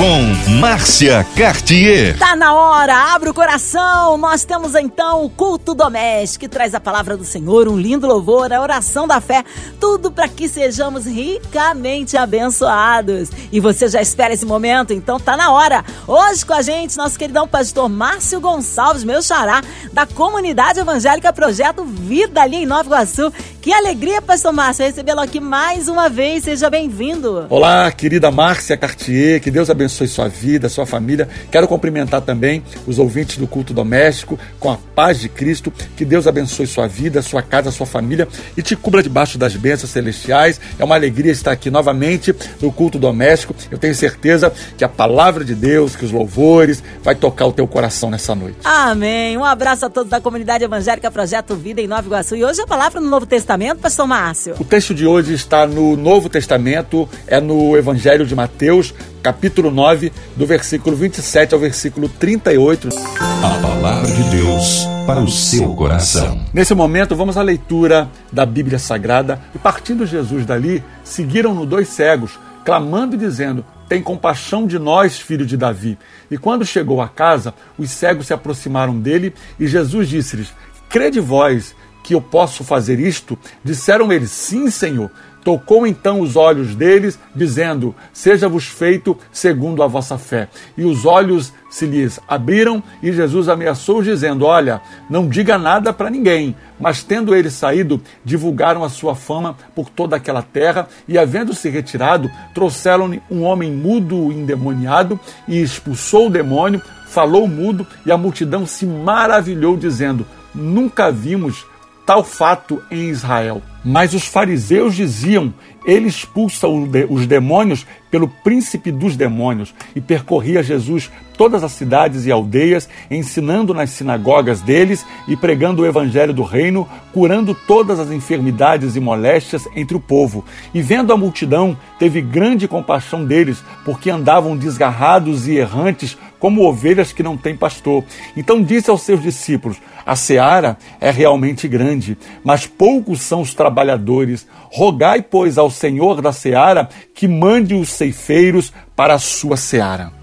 com Márcia Cartier. Tá na hora, abre o coração. Nós temos então o culto doméstico que traz a palavra do Senhor, um lindo louvor, a oração da fé, tudo para que sejamos ricamente abençoados. E você já espera esse momento, então tá na hora. Hoje com a gente, nosso queridão pastor Márcio Gonçalves, meu xará, da comunidade evangélica Projeto Vida ali em Nova Iguaçu. Que alegria, pastor Márcio, recebê-lo aqui mais uma vez. Seja bem-vindo. Olá, querida Márcia Cartier, que Deus abençoe sua vida, sua família. Quero cumprimentar também os ouvintes do culto doméstico com a paz de Cristo. Que Deus abençoe sua vida, sua casa, sua família e te cubra debaixo das bênçãos celestiais. É uma alegria estar aqui novamente no culto doméstico. Eu tenho certeza que a palavra de Deus, que os louvores, vai tocar o teu coração nessa noite. Amém. Um abraço a todos da comunidade evangélica Projeto Vida em Nova Iguaçu. E hoje a palavra no Novo Testamento Testamento, pastor Márcio? O texto de hoje está no Novo Testamento, é no Evangelho de Mateus, capítulo 9, do versículo 27 ao versículo 38. A palavra de Deus para o seu coração. Nesse momento, vamos à leitura da Bíblia Sagrada e partindo Jesus dali, seguiram-no dois cegos, clamando e dizendo: tem compaixão de nós, filho de Davi. E quando chegou à casa, os cegos se aproximaram dele e Jesus disse-lhes: Crede vós que eu posso fazer isto? Disseram eles: Sim, Senhor. Tocou então os olhos deles, dizendo: Seja-vos feito segundo a vossa fé. E os olhos se lhes abriram, e Jesus ameaçou, dizendo: Olha, não diga nada para ninguém. Mas tendo eles saído, divulgaram a sua fama por toda aquela terra, e havendo se retirado, trouxeram-lhe um homem mudo, endemoniado, e expulsou o demônio, falou mudo, e a multidão se maravilhou, dizendo: Nunca vimos tal fato em Israel. Mas os fariseus diziam: ele expulsa os demônios pelo príncipe dos demônios. E percorria Jesus todas as cidades e aldeias, ensinando nas sinagogas deles e pregando o evangelho do reino, curando todas as enfermidades e moléstias entre o povo. E vendo a multidão, teve grande compaixão deles, porque andavam desgarrados e errantes como ovelhas que não têm pastor. Então disse aos seus discípulos: A seara é realmente grande, mas poucos são os trabalhadores. Rogai, pois, ao Senhor da seara que mande os ceifeiros para a sua seara.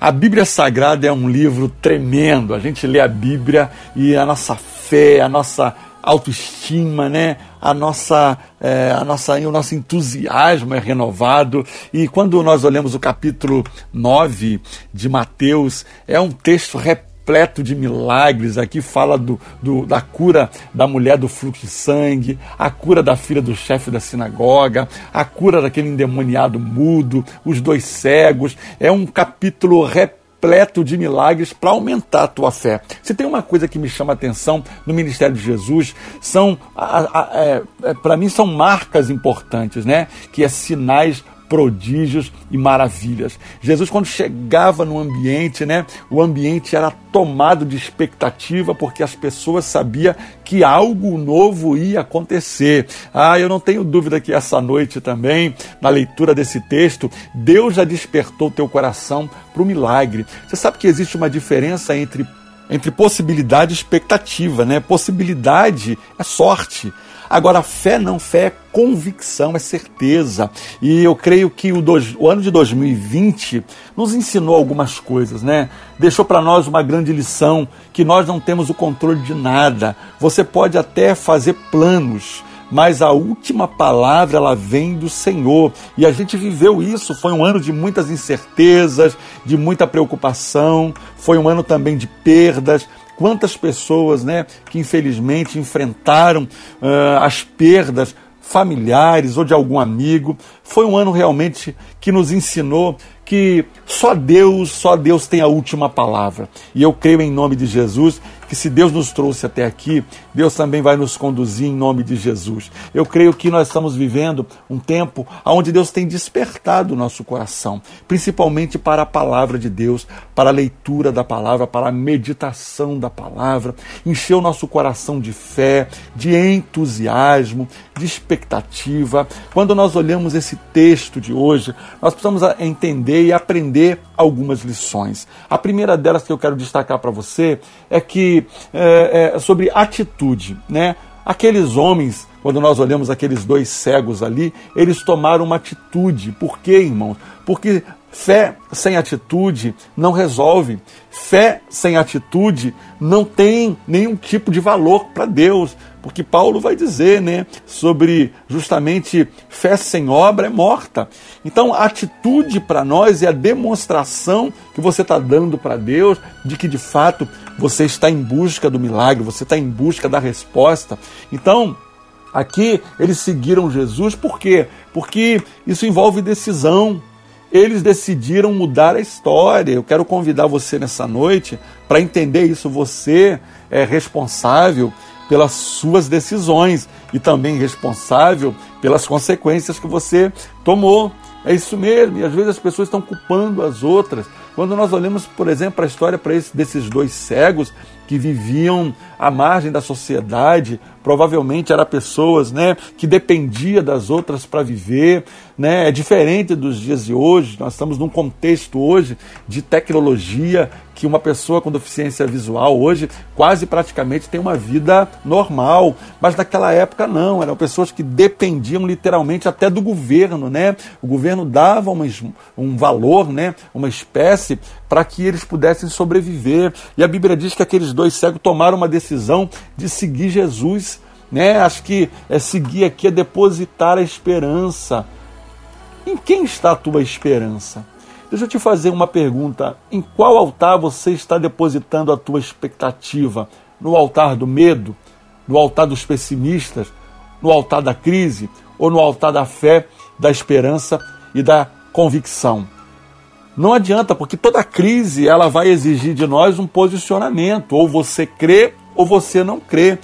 A Bíblia Sagrada é um livro tremendo. A gente lê a Bíblia e a nossa fé, a nossa autoestima, né? A nossa, é, a nossa, o nosso entusiasmo é renovado. E quando nós olhamos o capítulo 9 de Mateus, é um texto repleto de milagres. Aqui fala do, do, da cura da mulher do fluxo de sangue, a cura da filha do chefe da sinagoga, a cura daquele endemoniado mudo, os dois cegos. É um capítulo repleto de milagres para aumentar a tua fé. Se tem uma coisa que me chama a atenção no ministério de Jesus, são, é, é, para mim, são marcas importantes, né? Que é sinais prodígios e maravilhas. Jesus, quando chegava no ambiente, né, o ambiente era tomado de expectativa porque as pessoas sabiam que algo novo ia acontecer. Ah, eu não tenho dúvida que essa noite também, na leitura desse texto, Deus já despertou teu coração para o milagre. Você sabe que existe uma diferença entre entre possibilidade e expectativa, né? Possibilidade é sorte. Agora, fé não, fé é convicção, é certeza. E eu creio que o, dois, o ano de 2020 nos ensinou algumas coisas, né? Deixou para nós uma grande lição que nós não temos o controle de nada. Você pode até fazer planos, mas a última palavra ela vem do Senhor. E a gente viveu isso. Foi um ano de muitas incertezas, de muita preocupação, foi um ano também de perdas. Quantas pessoas, né, que infelizmente enfrentaram uh, as perdas familiares ou de algum amigo. Foi um ano realmente que nos ensinou que só Deus, só Deus tem a última palavra. E eu creio em nome de Jesus que se Deus nos trouxe até aqui, Deus também vai nos conduzir em nome de Jesus. Eu creio que nós estamos vivendo um tempo onde Deus tem despertado o nosso coração, principalmente para a palavra de Deus, para a leitura da palavra, para a meditação da palavra, encher o nosso coração de fé, de entusiasmo, de expectativa. Quando nós olhamos esse texto de hoje, nós precisamos entender e aprender algumas lições. A primeira delas que eu quero destacar para você é que é, é sobre atitude, né? Aqueles homens, quando nós olhamos aqueles dois cegos ali, eles tomaram uma atitude. Por quê, irmãos? Porque fé sem atitude não resolve. Fé sem atitude não tem nenhum tipo de valor para Deus. Porque Paulo vai dizer, né, sobre justamente fé sem obra é morta. Então, a atitude para nós é a demonstração que você está dando para Deus de que de fato você está em busca do milagre, você está em busca da resposta. Então, aqui eles seguiram Jesus, por quê? Porque isso envolve decisão. Eles decidiram mudar a história. Eu quero convidar você nessa noite para entender isso. Você é responsável pelas suas decisões e também responsável pelas consequências que você tomou. É isso mesmo, e às vezes as pessoas estão culpando as outras. Quando nós olhamos, por exemplo, a história para desses dois cegos que viviam à margem da sociedade, provavelmente eram pessoas né, que dependia das outras para viver. Né? É diferente dos dias de hoje, nós estamos num contexto hoje de tecnologia que uma pessoa com deficiência visual hoje quase praticamente tem uma vida normal, mas naquela época não, eram pessoas que dependiam literalmente até do governo, né? O governo dava uma, um valor, né? Uma espécie para que eles pudessem sobreviver. E a Bíblia diz que aqueles dois cegos tomaram uma decisão de seguir Jesus, né? Acho que é seguir aqui é depositar a esperança. Em quem está a tua esperança? Deixa eu te fazer uma pergunta. Em qual altar você está depositando a tua expectativa? No altar do medo? No altar dos pessimistas? No altar da crise? Ou no altar da fé, da esperança e da convicção? Não adianta, porque toda crise ela vai exigir de nós um posicionamento. Ou você crê ou você não crê.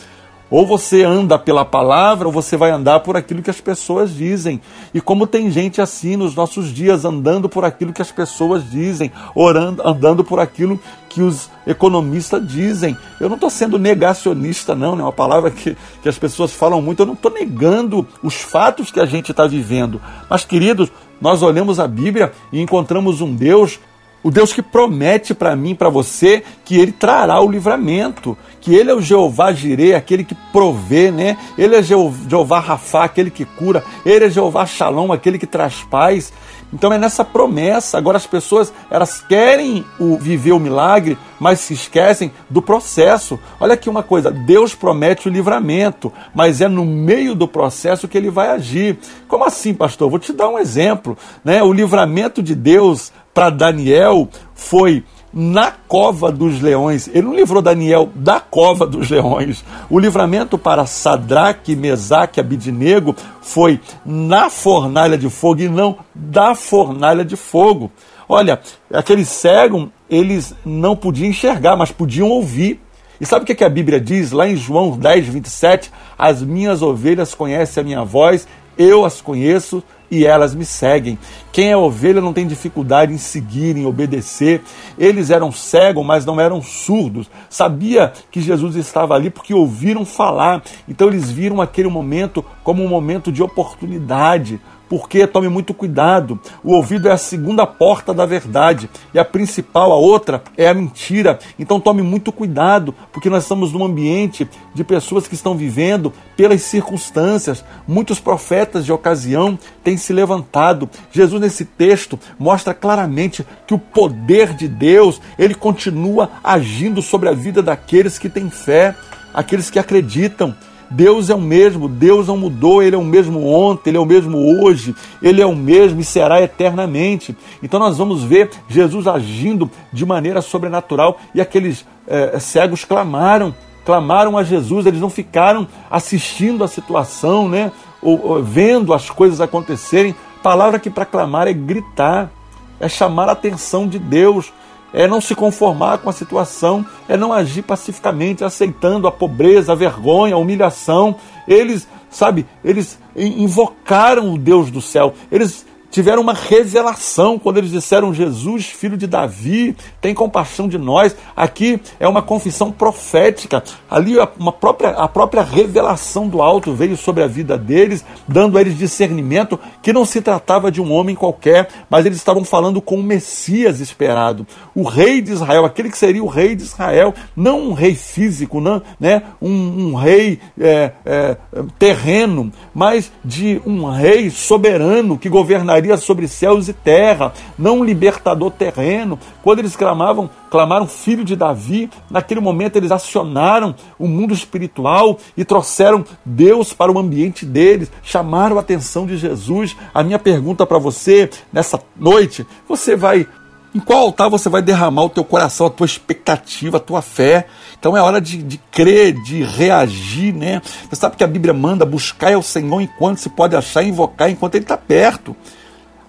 Ou você anda pela palavra, ou você vai andar por aquilo que as pessoas dizem. E como tem gente assim nos nossos dias, andando por aquilo que as pessoas dizem, orando, andando por aquilo que os economistas dizem. Eu não estou sendo negacionista, não, é uma palavra que, que as pessoas falam muito. Eu não estou negando os fatos que a gente está vivendo. Mas, queridos, nós olhamos a Bíblia e encontramos um Deus o Deus que promete para mim, para você, que ele trará o livramento, que ele é o Jeová Jireh, aquele que provê, né? Ele é Jeová Rafá, aquele que cura, ele é Jeová Shalom, aquele que traz paz. Então é nessa promessa. Agora as pessoas, elas querem o, viver o milagre, mas se esquecem do processo. Olha aqui uma coisa, Deus promete o livramento, mas é no meio do processo que ele vai agir. Como assim, pastor? Vou te dar um exemplo, né? O livramento de Deus para Daniel foi na cova dos leões. Ele não livrou Daniel da cova dos leões. O livramento para Sadraque, Mesaque Abidinego foi na fornalha de fogo e não da fornalha de fogo. Olha, aqueles cegos, eles não podiam enxergar, mas podiam ouvir. E sabe o que a Bíblia diz lá em João 10, 27? As minhas ovelhas conhecem a minha voz, eu as conheço e elas me seguem. Quem é ovelha não tem dificuldade em seguir, em obedecer. Eles eram cegos, mas não eram surdos. Sabia que Jesus estava ali porque ouviram falar. Então eles viram aquele momento como um momento de oportunidade, porque tome muito cuidado. O ouvido é a segunda porta da verdade e a principal, a outra, é a mentira. Então tome muito cuidado, porque nós estamos num ambiente de pessoas que estão vivendo pelas circunstâncias. Muitos profetas de ocasião têm se levantado. Jesus nesse texto mostra claramente que o poder de Deus, ele continua agindo sobre a vida daqueles que têm fé, aqueles que acreditam. Deus é o mesmo, Deus não mudou, Ele é o mesmo ontem, Ele é o mesmo hoje, Ele é o mesmo e será eternamente. Então nós vamos ver Jesus agindo de maneira sobrenatural e aqueles é, cegos clamaram, clamaram a Jesus, eles não ficaram assistindo a situação, né? Ou, ou vendo as coisas acontecerem. Palavra que para clamar é gritar, é chamar a atenção de Deus é não se conformar com a situação, é não agir pacificamente, aceitando a pobreza, a vergonha, a humilhação. Eles, sabe, eles invocaram o Deus do céu, eles tiveram uma revelação quando eles disseram: Jesus, filho de Davi, tem compaixão de nós. Aqui é uma confissão profética. Ali uma própria, a própria revelação do alto veio sobre a vida deles, dando a eles discernimento que não se tratava de um homem qualquer, mas eles estavam falando com o Messias esperado, o rei de Israel, aquele que seria o rei de Israel, não um rei físico, não, né, um, um rei é, é, terreno, mas de um rei soberano que governaria governaria sobre céus e terra, não um libertador terreno. Quando eles clamavam, clamaram filho de Davi, naquele momento eles acionaram o mundo espiritual e trouxeram Deus para o ambiente deles, chamaram a atenção de Jesus. A minha pergunta para você nessa noite, você vai em qual altar você vai derramar o teu coração, a tua expectativa, a tua fé? Então é hora de, de crer, de reagir, né? Você sabe que a Bíblia manda buscar o Senhor enquanto se pode achar, invocar enquanto Ele está perto.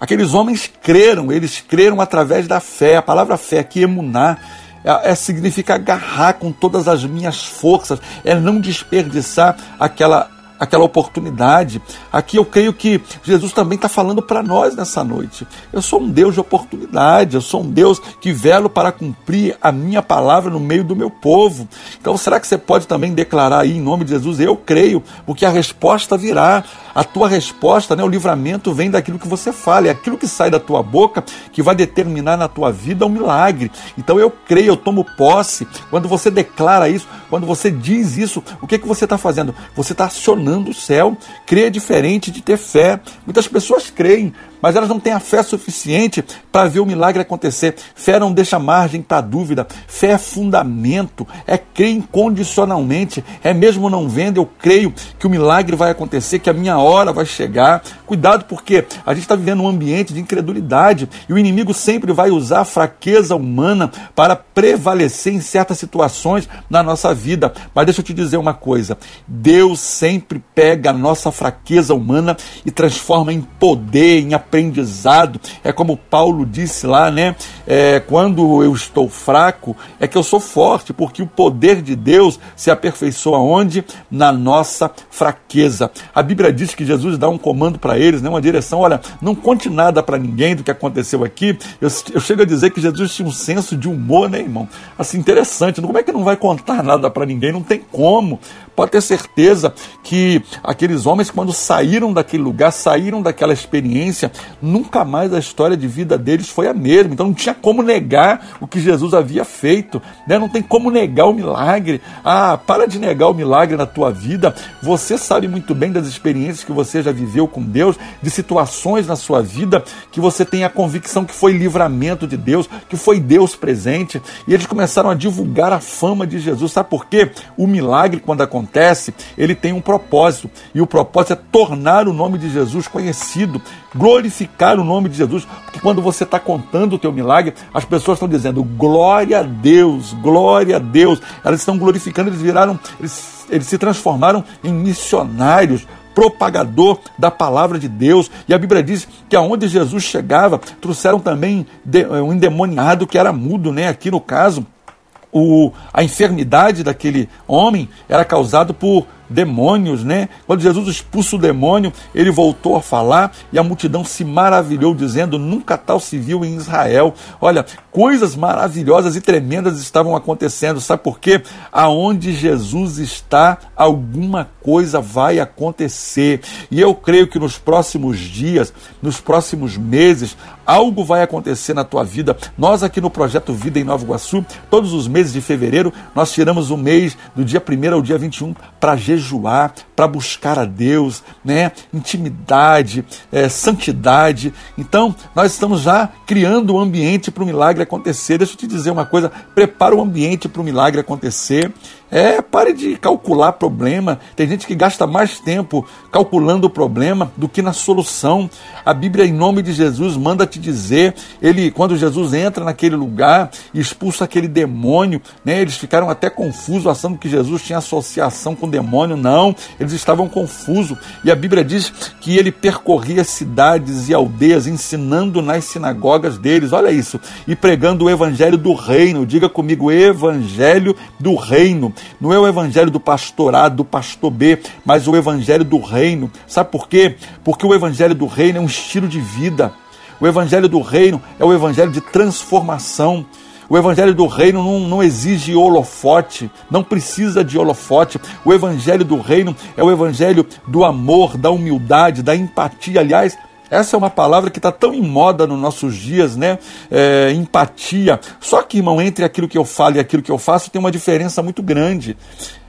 Aqueles homens creram, eles creram através da fé. A palavra fé aqui, emunar, é, é, significa agarrar com todas as minhas forças, é não desperdiçar aquela aquela oportunidade. Aqui eu creio que Jesus também está falando para nós nessa noite. Eu sou um Deus de oportunidade, eu sou um Deus que velo para cumprir a minha palavra no meio do meu povo. Então, será que você pode também declarar aí em nome de Jesus? Eu creio, porque a resposta virá. A tua resposta, né, o livramento vem daquilo que você fala, é aquilo que sai da tua boca que vai determinar na tua vida um milagre. Então eu creio, eu tomo posse. Quando você declara isso, quando você diz isso, o que, que você está fazendo? Você está acionando o céu. Crer é diferente de ter fé. Muitas pessoas creem, mas elas não têm a fé suficiente para ver o milagre acontecer. Fé não deixa margem para dúvida. Fé é fundamento, é crer incondicionalmente. É mesmo não vendo, eu creio que o milagre vai acontecer, que a minha hora vai chegar. Cuidado, porque a gente está vivendo um ambiente de incredulidade e o inimigo sempre vai usar a fraqueza humana para prevalecer em certas situações na nossa vida. Mas deixa eu te dizer uma coisa: Deus sempre pega a nossa fraqueza humana e transforma em poder, em aprendizado. É como Paulo disse lá, né? É, quando eu estou fraco, é que eu sou forte, porque o poder de Deus se aperfeiçoa onde? Na nossa fraqueza. A Bíblia diz que Jesus dá um comando para eles, né? uma direção: olha, não conte nada para ninguém do que aconteceu aqui. Eu, eu chego a dizer que Jesus tinha um senso de humor, né, irmão? Assim, interessante. Como é que não vai contar nada para ninguém? Não tem como. Pode ter certeza que aqueles homens, quando saíram daquele lugar, saíram daquela experiência, nunca mais a história de vida deles foi a mesma. Então não tinha como negar o que Jesus havia feito, né? não tem como negar o milagre. Ah, para de negar o milagre na tua vida. Você sabe muito bem das experiências que você já viveu com Deus, de situações na sua vida que você tem a convicção que foi livramento de Deus, que foi Deus presente. E eles começaram a divulgar a fama de Jesus. Sabe por quê? O milagre, quando acontece, acontece, ele tem um propósito. E o propósito é tornar o nome de Jesus conhecido, glorificar o nome de Jesus. Porque quando você está contando o teu milagre, as pessoas estão dizendo glória a Deus, glória a Deus. Elas estão glorificando, eles viraram, eles, eles se transformaram em missionários propagador da palavra de Deus. E a Bíblia diz que aonde Jesus chegava, trouxeram também um endemoniado que era mudo, né? Aqui no caso, o, a enfermidade daquele homem era causada por demônios, né? Quando Jesus expulsa o demônio, ele voltou a falar e a multidão se maravilhou, dizendo: Nunca tal se viu em Israel. Olha, coisas maravilhosas e tremendas estavam acontecendo. Sabe por quê? Aonde Jesus está, alguma coisa vai acontecer. E eu creio que nos próximos dias, nos próximos meses, algo vai acontecer na tua vida. Nós aqui no projeto Vida em Nova Iguaçu, todos os meses de fevereiro, nós tiramos o mês do dia 1 ao dia 21 para jejuar, para buscar a Deus, né? Intimidade, é, santidade. Então, nós estamos já criando o um ambiente para o milagre acontecer. Deixa eu te dizer uma coisa: prepara o ambiente para o milagre acontecer. É, pare de calcular problema. Tem gente que gasta mais tempo calculando o problema do que na solução. A Bíblia, em nome de Jesus, manda te dizer, ele quando Jesus entra naquele lugar e expulsa aquele demônio, né, eles ficaram até confusos, achando que Jesus tinha associação com o demônio. Não, eles estavam confusos. E a Bíblia diz que ele percorria cidades e aldeias, ensinando nas sinagogas deles. Olha isso. E pregando o evangelho do reino. Diga comigo, evangelho do reino. Não é o evangelho do pastorado, do pastor B, mas o evangelho do reino. Sabe por quê? Porque o evangelho do reino é um estilo de vida. O evangelho do reino é o evangelho de transformação. O evangelho do reino não, não, exige holofote, não precisa de holofote. O evangelho do reino é o evangelho do amor, da humildade, da empatia. Aliás, essa é uma palavra que está tão em moda nos nossos dias, né? É, empatia. Só que, irmão, entre aquilo que eu falo e aquilo que eu faço tem uma diferença muito grande.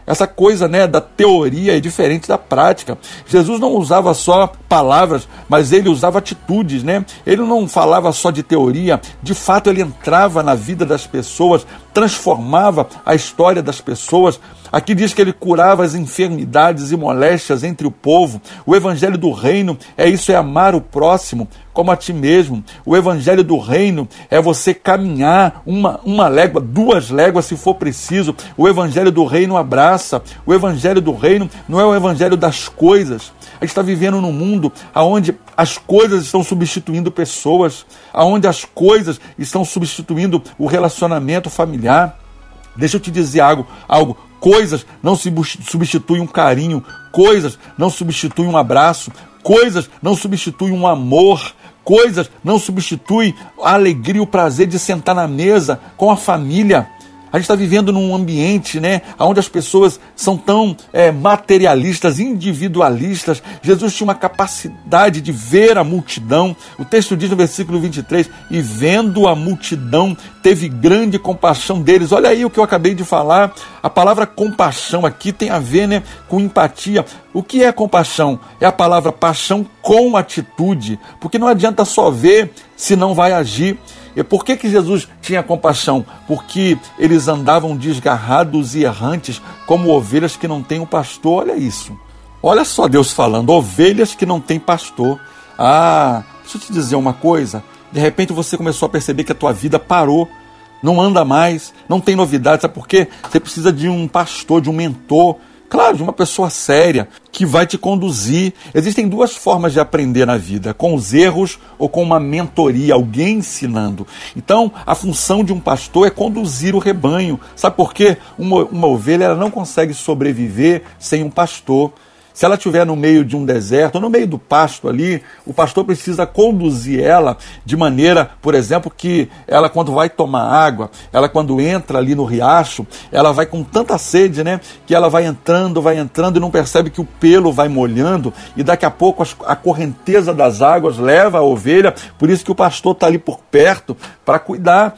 Essa coisa né, da teoria é diferente da prática. Jesus não usava só palavras, mas ele usava atitudes. Né? Ele não falava só de teoria, de fato ele entrava na vida das pessoas, transformava a história das pessoas. Aqui diz que ele curava as enfermidades e moléstias entre o povo. O evangelho do reino é isso, é amar o próximo como a ti mesmo. O evangelho do reino é você caminhar uma, uma légua, duas léguas se for preciso. O evangelho do reino abraça. O evangelho do reino não é o evangelho das coisas. A gente está vivendo num mundo onde as coisas estão substituindo pessoas, onde as coisas estão substituindo o relacionamento familiar. Deixa eu te dizer algo, algo. Coisas não substituem um carinho, coisas não substituem um abraço, coisas não substituem um amor, coisas não substituem a alegria o prazer de sentar na mesa com a família. A gente está vivendo num ambiente né, onde as pessoas são tão é, materialistas, individualistas. Jesus tinha uma capacidade de ver a multidão. O texto diz no versículo 23: E vendo a multidão, teve grande compaixão deles. Olha aí o que eu acabei de falar. A palavra compaixão aqui tem a ver né, com empatia. O que é compaixão? É a palavra paixão com atitude. Porque não adianta só ver se não vai agir. E por que, que Jesus tinha compaixão? Porque eles andavam desgarrados e errantes, como ovelhas que não têm um pastor. Olha isso. Olha só Deus falando, ovelhas que não têm pastor. Ah, deixa eu te dizer uma coisa. De repente você começou a perceber que a tua vida parou, não anda mais, não tem novidade. Sabe por quê? Você precisa de um pastor, de um mentor, Claro, de uma pessoa séria que vai te conduzir. Existem duas formas de aprender na vida: com os erros ou com uma mentoria, alguém ensinando. Então, a função de um pastor é conduzir o rebanho. Sabe por quê? Uma, uma ovelha ela não consegue sobreviver sem um pastor. Se ela estiver no meio de um deserto, ou no meio do pasto ali, o pastor precisa conduzir ela de maneira, por exemplo, que ela quando vai tomar água, ela quando entra ali no riacho, ela vai com tanta sede, né, que ela vai entrando, vai entrando e não percebe que o pelo vai molhando e daqui a pouco a correnteza das águas leva a ovelha, por isso que o pastor está ali por perto para cuidar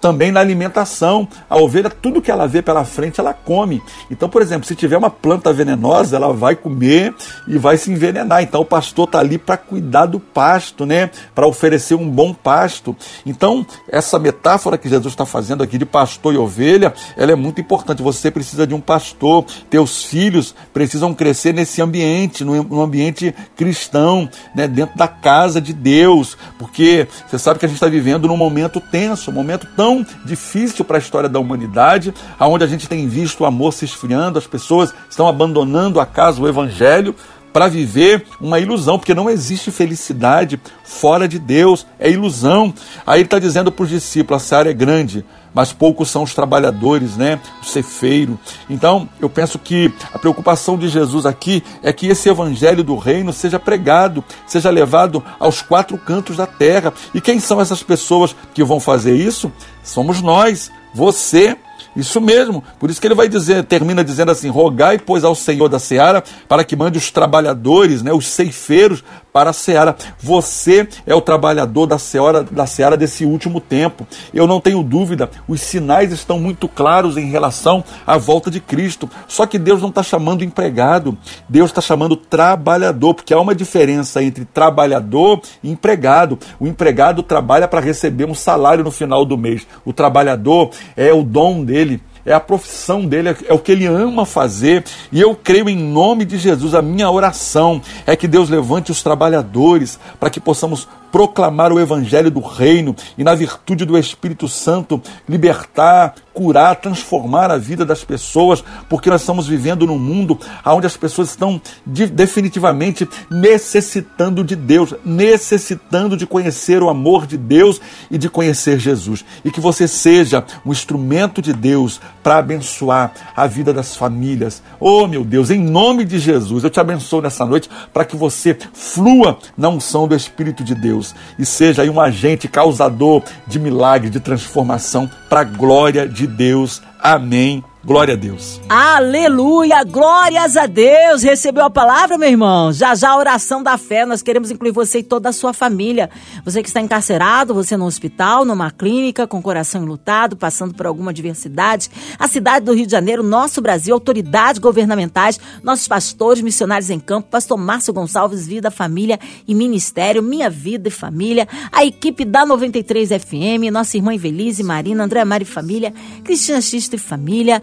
também na alimentação. A ovelha, tudo que ela vê pela frente, ela come. Então, por exemplo, se tiver uma planta venenosa, ela vai comer e vai se envenenar. Então, o pastor está ali para cuidar do pasto, né? Para oferecer um bom pasto. Então, essa metáfora que Jesus está fazendo aqui de pastor e ovelha, ela é muito importante. Você precisa de um pastor. Teus filhos precisam crescer nesse ambiente, no ambiente cristão, né? Dentro da casa de Deus, porque você sabe que a gente está vivendo num momento tenso, um momento tão tão difícil para a história da humanidade, aonde a gente tem visto o amor se esfriando, as pessoas estão abandonando a casa, o evangelho, para viver uma ilusão, porque não existe felicidade fora de Deus, é ilusão. Aí ele está dizendo para os discípulos: a seara é grande, mas poucos são os trabalhadores, né? O cefeiro. Então, eu penso que a preocupação de Jesus aqui é que esse evangelho do reino seja pregado, seja levado aos quatro cantos da terra. E quem são essas pessoas que vão fazer isso? Somos nós, você isso mesmo. Por isso que ele vai dizer, termina dizendo assim: rogai, pois, ao Senhor da seara, para que mande os trabalhadores, né, os ceifeiros, para a seara. Você é o trabalhador da seara, da seara desse último tempo. Eu não tenho dúvida, os sinais estão muito claros em relação à volta de Cristo. Só que Deus não está chamando empregado, Deus está chamando trabalhador, porque há uma diferença entre trabalhador e empregado. O empregado trabalha para receber um salário no final do mês. O trabalhador é o dom dele é a profissão dele, é o que ele ama fazer. E eu creio em nome de Jesus, a minha oração é que Deus levante os trabalhadores para que possamos proclamar o evangelho do reino e, na virtude do Espírito Santo, libertar, curar, transformar a vida das pessoas, porque nós estamos vivendo num mundo onde as pessoas estão de, definitivamente necessitando de Deus, necessitando de conhecer o amor de Deus e de conhecer Jesus. E que você seja um instrumento de Deus para abençoar a vida das famílias. Oh, meu Deus, em nome de Jesus, eu te abençoo nessa noite para que você flua na unção do Espírito de Deus e seja aí um agente causador de milagre, de transformação para a glória de Deus. Amém Glória a Deus. Aleluia, glórias a Deus. Recebeu a palavra, meu irmão? Já já a oração da fé. Nós queremos incluir você e toda a sua família. Você que está encarcerado, você no hospital, numa clínica, com o coração enlutado, passando por alguma adversidade. A cidade do Rio de Janeiro, nosso Brasil, autoridades governamentais, nossos pastores, missionários em campo, pastor Márcio Gonçalves, Vida, Família e Ministério, Minha Vida e Família, a equipe da 93 FM, nossa irmã Evelise, Marina, André Mari Família, Cristina Xisto e Família,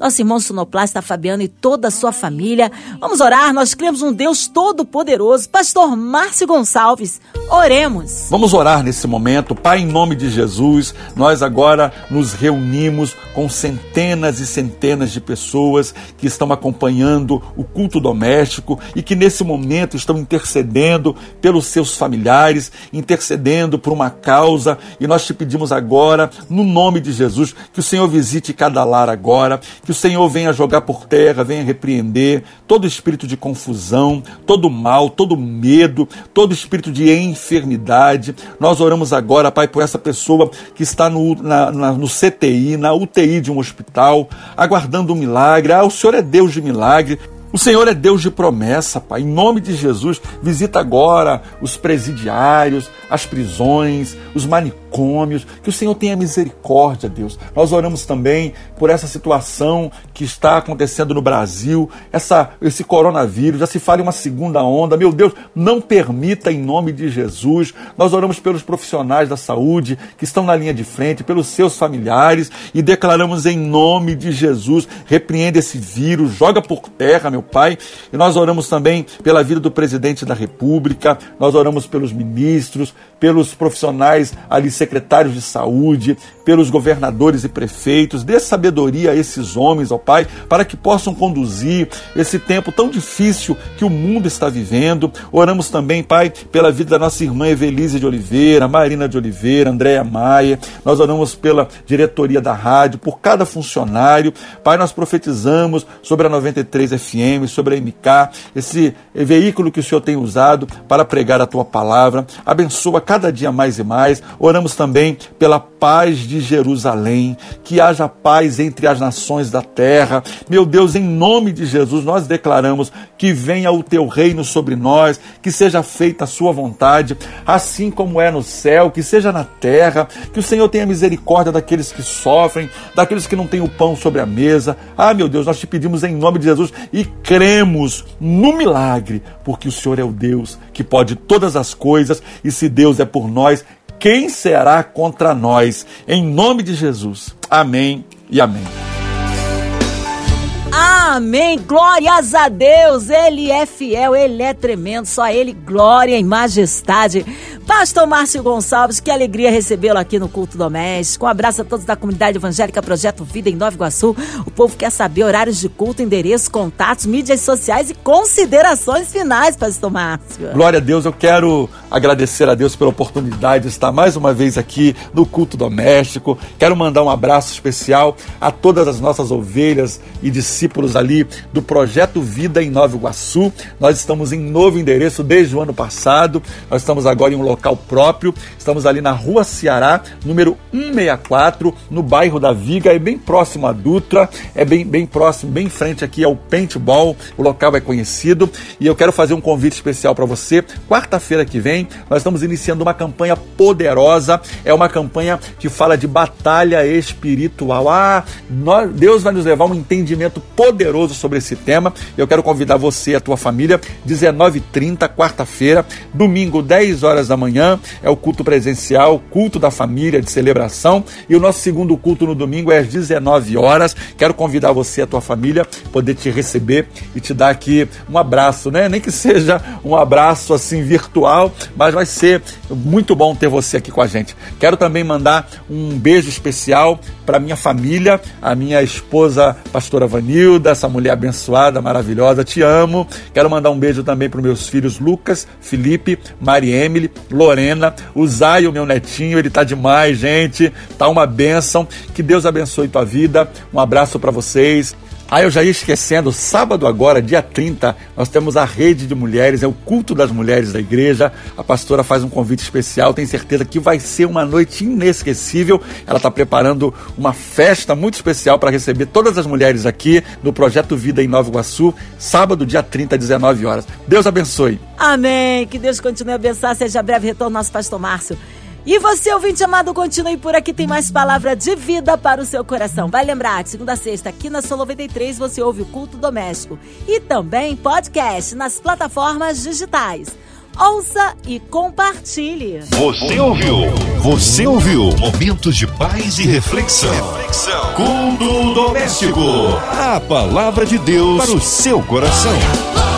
nosso irmão sonoplasta Fabiano e toda a sua família. Vamos orar, nós cremos um Deus todo-poderoso. Pastor Márcio Gonçalves, oremos. Vamos orar nesse momento. Pai, em nome de Jesus, nós agora nos reunimos com centenas e centenas de pessoas que estão acompanhando o culto doméstico e que nesse momento estão intercedendo pelos seus familiares, intercedendo por uma causa. E nós te pedimos agora, no nome de Jesus, que o Senhor visite cada lar agora que o Senhor venha jogar por terra, venha repreender todo espírito de confusão, todo mal, todo medo, todo espírito de enfermidade. Nós oramos agora, Pai, por essa pessoa que está no, na, na, no CTI, na UTI de um hospital, aguardando um milagre. Ah, o Senhor é Deus de milagre. O Senhor é Deus de promessa, Pai. Em nome de Jesus, visita agora os presidiários, as prisões, os manicômios. Que o Senhor tenha misericórdia, Deus. Nós oramos também por essa situação que está acontecendo no Brasil, essa, esse coronavírus. Já se fala em uma segunda onda. Meu Deus, não permita em nome de Jesus. Nós oramos pelos profissionais da saúde que estão na linha de frente, pelos seus familiares e declaramos em nome de Jesus: repreenda esse vírus, joga por terra, meu Pai. E nós oramos também pela vida do presidente da República, nós oramos pelos ministros, pelos profissionais ali, secretários de saúde, pelos governadores e prefeitos. Dê sabedoria a esses homens, ó Pai, para que possam conduzir esse tempo tão difícil que o mundo está vivendo. Oramos também, Pai, pela vida da nossa irmã Evelise de Oliveira, Marina de Oliveira, Andréa Maia. Nós oramos pela diretoria da rádio, por cada funcionário. Pai, nós profetizamos sobre a 93 FM, sobre a MK, esse veículo que o Senhor tem usado para pregar a tua palavra. Abençoa cada dia mais e mais. Oramos também pela paz de Jerusalém, que haja paz entre as nações da terra. Meu Deus, em nome de Jesus, nós declaramos que venha o teu reino sobre nós, que seja feita a sua vontade, assim como é no céu, que seja na terra, que o Senhor tenha misericórdia daqueles que sofrem, daqueles que não têm o pão sobre a mesa. Ah, meu Deus, nós te pedimos em nome de Jesus e cremos no milagre, porque o Senhor é o Deus que pode todas as coisas e se Deus é por nós, quem será contra nós? Em nome de Jesus. Amém e amém. Amém. Glórias a Deus. Ele é fiel, ele é tremendo. Só ele, glória e majestade. Pastor Márcio Gonçalves, que alegria recebê-lo aqui no Culto Doméstico. Um abraço a todos da comunidade evangélica Projeto Vida em Nova Iguaçu. O povo quer saber horários de culto, endereço, contatos, mídias sociais e considerações finais, Pastor Márcio. Glória a Deus, eu quero agradecer a Deus pela oportunidade de estar mais uma vez aqui no Culto Doméstico. Quero mandar um abraço especial a todas as nossas ovelhas e discípulos ali do Projeto Vida em Nova Iguaçu. Nós estamos em novo endereço desde o ano passado. Nós estamos agora em um local próprio. Estamos ali na Rua Ceará, número 164, no bairro da Viga, é bem próximo à Dutra, é bem, bem próximo, bem em frente aqui ao Paintball. O local é conhecido e eu quero fazer um convite especial para você. Quarta-feira que vem, nós estamos iniciando uma campanha poderosa. É uma campanha que fala de batalha espiritual. Ah, nós, Deus vai nos levar um entendimento poderoso sobre esse tema. Eu quero convidar você e a tua família, 19h30, quarta-feira, domingo, 10 horas da manhã é o culto presencial, culto da família, de celebração. E o nosso segundo culto no domingo é às 19 horas. Quero convidar você e a tua família poder te receber e te dar aqui um abraço, né? Nem que seja um abraço assim virtual, mas vai ser muito bom ter você aqui com a gente. Quero também mandar um beijo especial para minha família, a minha esposa, pastora Vanilda, essa mulher abençoada, maravilhosa. Te amo. Quero mandar um beijo também para meus filhos Lucas, Felipe, Mari Emily, Lorena, o Zay, o meu netinho, ele tá demais, gente. Tá uma bênção. Que Deus abençoe tua vida. Um abraço para vocês. Ah, eu já ia esquecendo, sábado agora, dia 30, nós temos a rede de mulheres, é o culto das mulheres da igreja. A pastora faz um convite especial, tenho certeza que vai ser uma noite inesquecível. Ela está preparando uma festa muito especial para receber todas as mulheres aqui no Projeto Vida em Nova Iguaçu, sábado, dia 30, às 19 horas. Deus abençoe. Amém. Que Deus continue a abençoar. Seja breve retorno nosso pastor Márcio. E você, ouvinte amado, continue por aqui, tem mais palavra de vida para o seu coração. Vai lembrar, segunda a sexta, aqui na Sou 93, você ouve o Culto Doméstico. E também podcast nas plataformas digitais. Ouça e compartilhe. Você ouviu? Você ouviu? Momentos de paz e reflexão. reflexão. Culto doméstico. A palavra de Deus para o seu coração.